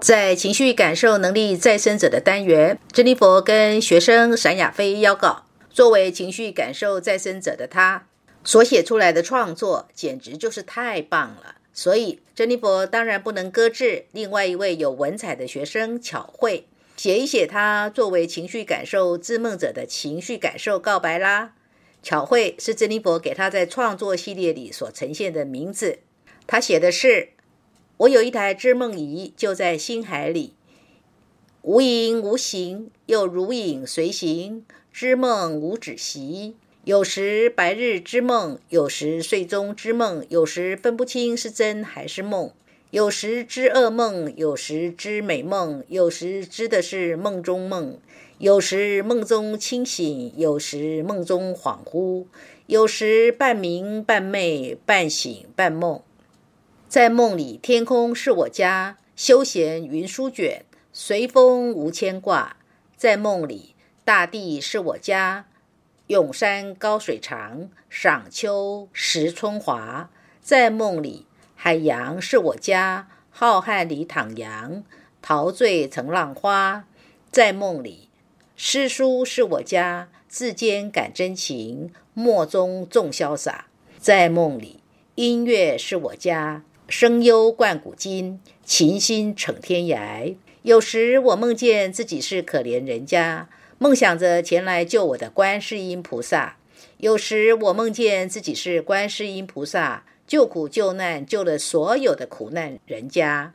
在情绪感受能力再生者的单元，珍妮佛跟学生闪亚飞邀稿。作为情绪感受再生者的他，所写出来的创作简直就是太棒了。所以，珍妮佛当然不能搁置另外一位有文采的学生巧慧，写一写他作为情绪感受自梦者的情绪感受告白啦。巧慧是珍妮佛给他在创作系列里所呈现的名字。他写的是。我有一台织梦仪，就在星海里，无影无形，又如影随形，织梦无止息。有时白日之梦，有时睡中之梦，有时分不清是真还是梦。有时知噩梦，有时知美梦，有时知的是梦中梦。有时梦中清醒，有时梦中恍惚，有时半明半昧，半醒半梦。在梦里，天空是我家，休闲云舒卷，随风无牵挂。在梦里，大地是我家，永山高水长，赏秋时春华。在梦里，海洋是我家，浩瀚里徜徉，陶醉成浪花。在梦里，诗书是我家，字间感真情，墨中纵潇洒。在梦里，音乐是我家。声幽贯古今，琴心逞天涯。有时我梦见自己是可怜人家，梦想着前来救我的观世音菩萨；有时我梦见自己是观世音菩萨，救苦救难，救了所有的苦难人家；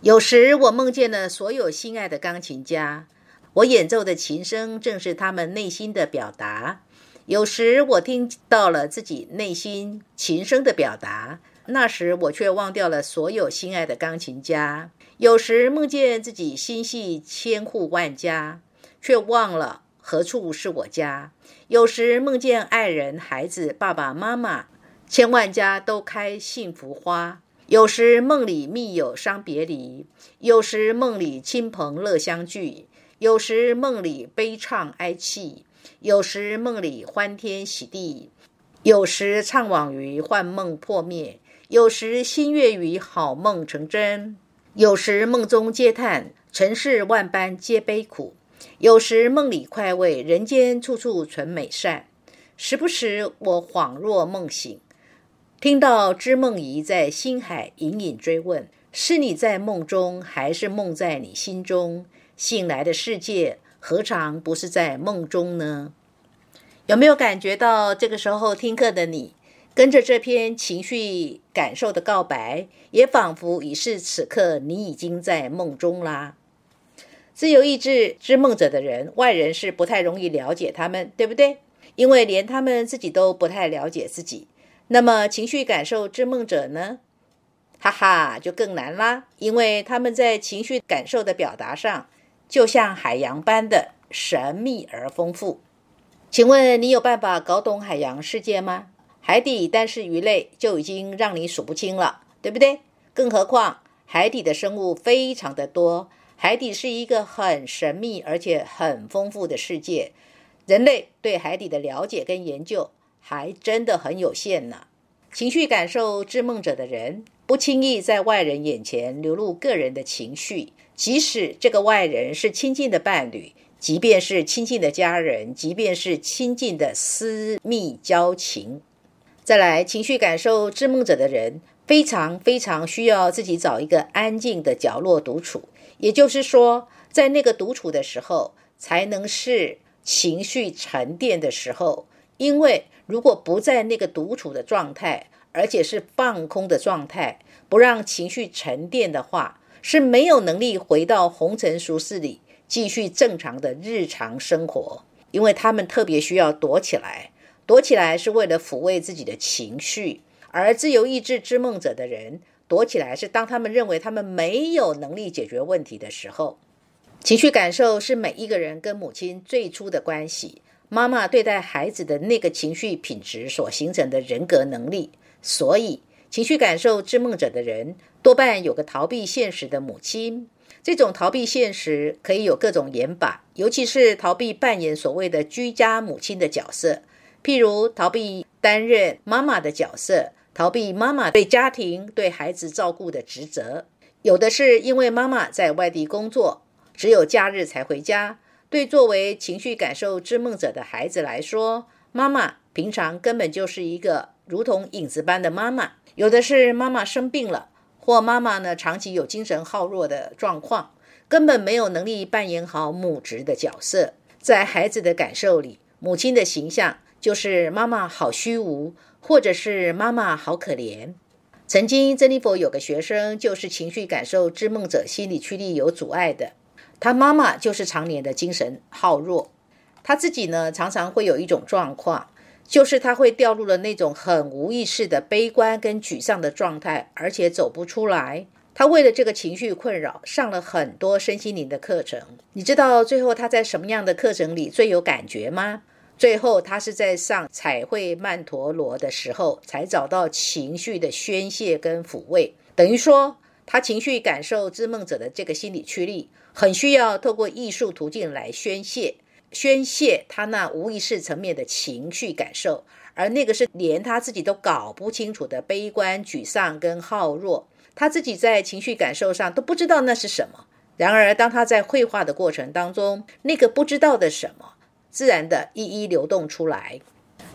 有时我梦见了所有心爱的钢琴家，我演奏的琴声正是他们内心的表达；有时我听到了自己内心琴声的表达。那时我却忘掉了所有心爱的钢琴家。有时梦见自己心系千户万家，却忘了何处是我家。有时梦见爱人、孩子、爸爸妈妈，千万家都开幸福花。有时梦里密友伤别离，有时梦里亲朋乐相聚，有时梦里悲怆哀泣，有时梦里欢天喜地，有时怅惘于幻梦破灭。有时心悦于好梦成真，有时梦中嗟叹尘世万般皆悲苦，有时梦里快慰人间处处存美善。时不时我恍若梦醒，听到织梦仪在心海隐隐追问：是你在梦中，还是梦在你心中？醒来的世界何尝不是在梦中呢？有没有感觉到这个时候听课的你？跟着这篇情绪感受的告白，也仿佛已是此刻你已经在梦中啦。自由意志之梦者的人，外人是不太容易了解他们，对不对？因为连他们自己都不太了解自己。那么情绪感受之梦者呢？哈哈，就更难啦，因为他们在情绪感受的表达上，就像海洋般的神秘而丰富。请问你有办法搞懂海洋世界吗？海底单是鱼类就已经让你数不清了，对不对？更何况海底的生物非常的多，海底是一个很神秘而且很丰富的世界。人类对海底的了解跟研究还真的很有限呢。情绪感受之梦者的人，不轻易在外人眼前流露个人的情绪，即使这个外人是亲近的伴侣，即便是亲近的家人，即便是亲近的私密交情。再来，情绪感受之梦者的人非常非常需要自己找一个安静的角落独处，也就是说，在那个独处的时候，才能是情绪沉淀的时候。因为如果不在那个独处的状态，而且是放空的状态，不让情绪沉淀的话，是没有能力回到红尘俗世里继续正常的日常生活。因为他们特别需要躲起来。躲起来是为了抚慰自己的情绪，而自由意志之梦者的人躲起来是当他们认为他们没有能力解决问题的时候。情绪感受是每一个人跟母亲最初的关系，妈妈对待孩子的那个情绪品质所形成的人格能力。所以，情绪感受之梦者的人多半有个逃避现实的母亲。这种逃避现实可以有各种演法，尤其是逃避扮演所谓的居家母亲的角色。譬如逃避担任妈妈的角色，逃避妈妈对家庭、对孩子照顾的职责，有的是因为妈妈在外地工作，只有假日才回家。对作为情绪感受之梦者的孩子来说，妈妈平常根本就是一个如同影子般的妈妈。有的是妈妈生病了，或妈妈呢长期有精神耗弱的状况，根本没有能力扮演好母职的角色。在孩子的感受里，母亲的形象就是妈妈好虚无，或者是妈妈好可怜。曾经，珍妮佛有个学生就是情绪感受之梦者，心理驱力有阻碍的。他妈妈就是常年的精神耗弱，他自己呢常常会有一种状况，就是他会掉入了那种很无意识的悲观跟沮丧的状态，而且走不出来。他为了这个情绪困扰，上了很多身心灵的课程。你知道最后他在什么样的课程里最有感觉吗？最后他是在上彩绘曼陀罗的时候，才找到情绪的宣泄跟抚慰。等于说，他情绪感受之梦者的这个心理驱力。很需要透过艺术途径来宣泄，宣泄他那无意识层面的情绪感受，而那个是连他自己都搞不清楚的悲观、沮丧跟好弱，他自己在情绪感受上都不知道那是什么。然而，当他在绘画的过程当中，那个不知道的什么，自然的一一流动出来。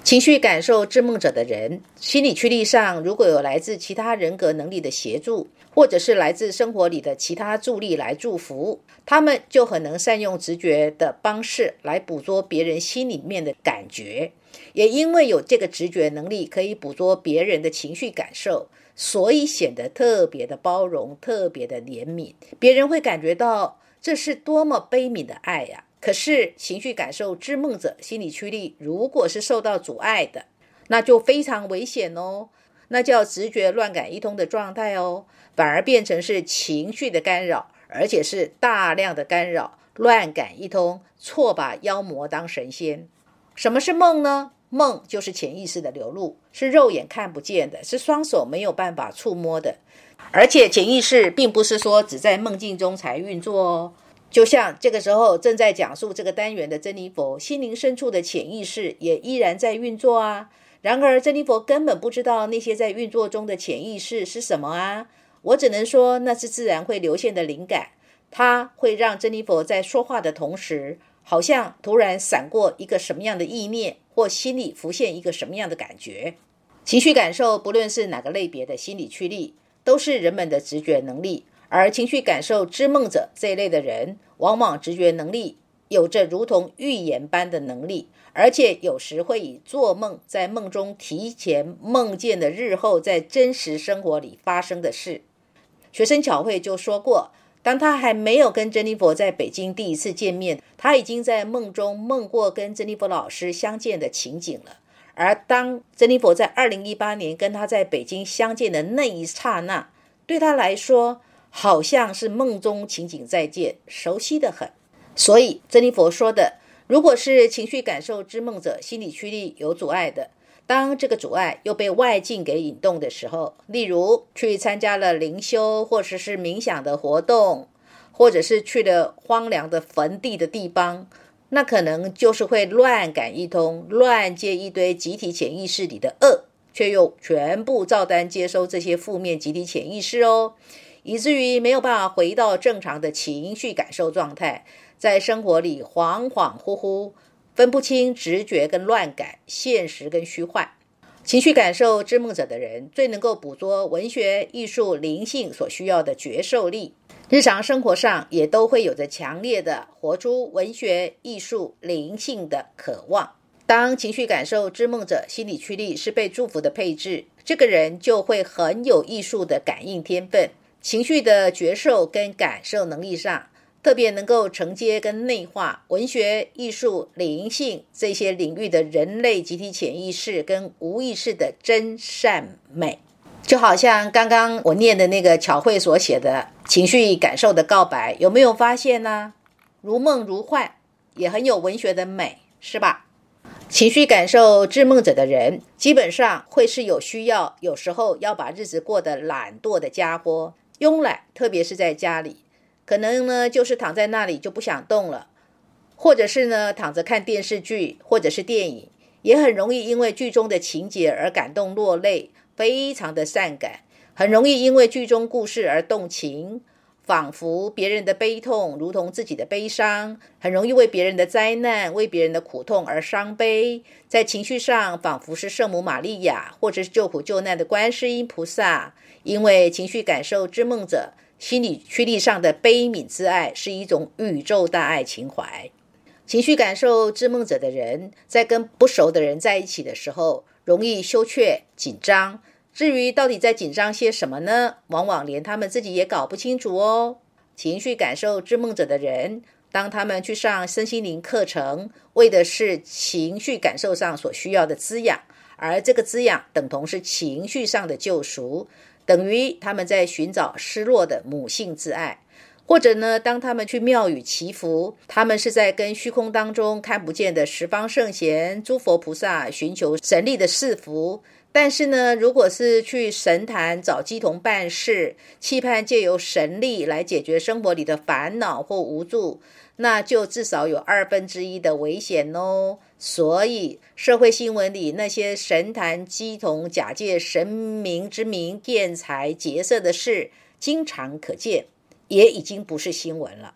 情绪感受之梦者的人，心理驱力上如果有来自其他人格能力的协助，或者是来自生活里的其他助力来祝福，他们就很能善用直觉的方式来捕捉别人心里面的感觉。也因为有这个直觉能力，可以捕捉别人的情绪感受，所以显得特别的包容，特别的怜悯。别人会感觉到这是多么悲悯的爱呀！可是，情绪感受之梦者心理驱力，如果是受到阻碍的，那就非常危险哦。那叫直觉乱感一通的状态哦，反而变成是情绪的干扰，而且是大量的干扰，乱感一通，错把妖魔当神仙。什么是梦呢？梦就是潜意识的流露，是肉眼看不见的，是双手没有办法触摸的。而且，潜意识并不是说只在梦境中才运作哦。就像这个时候正在讲述这个单元的珍妮佛，心灵深处的潜意识也依然在运作啊。然而，珍妮佛根本不知道那些在运作中的潜意识是什么啊。我只能说，那是自然会流现的灵感，它会让珍妮佛在说话的同时，好像突然闪过一个什么样的意念，或心里浮现一个什么样的感觉。情绪感受，不论是哪个类别的心理驱力，都是人们的直觉能力。而情绪感受之梦者这一类的人，往往直觉能力有着如同预言般的能力，而且有时会以做梦，在梦中提前梦见的日后在真实生活里发生的事。学生巧慧就说过，当他还没有跟珍妮佛在北京第一次见面，他已经在梦中梦过跟珍妮佛老师相见的情景了。而当珍妮佛在二零一八年跟他在北京相见的那一刹那，对他来说，好像是梦中情景再见，熟悉的很。所以，珍妮佛说的，如果是情绪感受之梦者，心理驱力有阻碍的，当这个阻碍又被外境给引动的时候，例如去参加了灵修或者是冥想的活动，或者是去了荒凉的坟地的地方，那可能就是会乱感一通，乱接一堆集体潜意识里的恶，却又全部照单接收这些负面集体潜意识哦。以至于没有办法回到正常的情绪感受状态，在生活里恍恍惚惚，分不清直觉跟乱感、现实跟虚幻。情绪感受之梦者的人，最能够捕捉文学、艺术、灵性所需要的觉受力。日常生活上也都会有着强烈的活出文学、艺术、灵性的渴望。当情绪感受之梦者心理驱力是被祝福的配置，这个人就会很有艺术的感应天分。情绪的觉受跟感受能力上，特别能够承接跟内化文学、艺术、灵性这些领域的人类集体潜意识跟无意识的真善美，就好像刚刚我念的那个巧慧所写的情绪感受的告白，有没有发现呢？如梦如幻，也很有文学的美，是吧？情绪感受致梦者的人，基本上会是有需要，有时候要把日子过得懒惰的家伙。慵懒，特别是在家里，可能呢就是躺在那里就不想动了，或者是呢躺着看电视剧或者是电影，也很容易因为剧中的情节而感动落泪，非常的善感，很容易因为剧中故事而动情。仿佛别人的悲痛如同自己的悲伤，很容易为别人的灾难、为别人的苦痛而伤悲。在情绪上，仿佛是圣母玛利亚，或者是救苦救难的观世音菩萨。因为情绪感受之梦者心理驱力上的悲悯之爱，是一种宇宙大爱情怀。情绪感受之梦者的人，在跟不熟的人在一起的时候，容易羞怯、紧张。至于到底在紧张些什么呢？往往连他们自己也搞不清楚哦。情绪感受之梦者的人，当他们去上身心灵课程，为的是情绪感受上所需要的滋养，而这个滋养等同是情绪上的救赎，等于他们在寻找失落的母性之爱。或者呢，当他们去庙宇祈福，他们是在跟虚空当中看不见的十方圣贤、诸佛菩萨寻求神力的赐福。但是呢，如果是去神坛找鸡童办事，期盼借由神力来解决生活里的烦恼或无助，那就至少有二分之一的危险哦。所以，社会新闻里那些神坛鸡童假借神明之名骗财劫色的事，经常可见，也已经不是新闻了。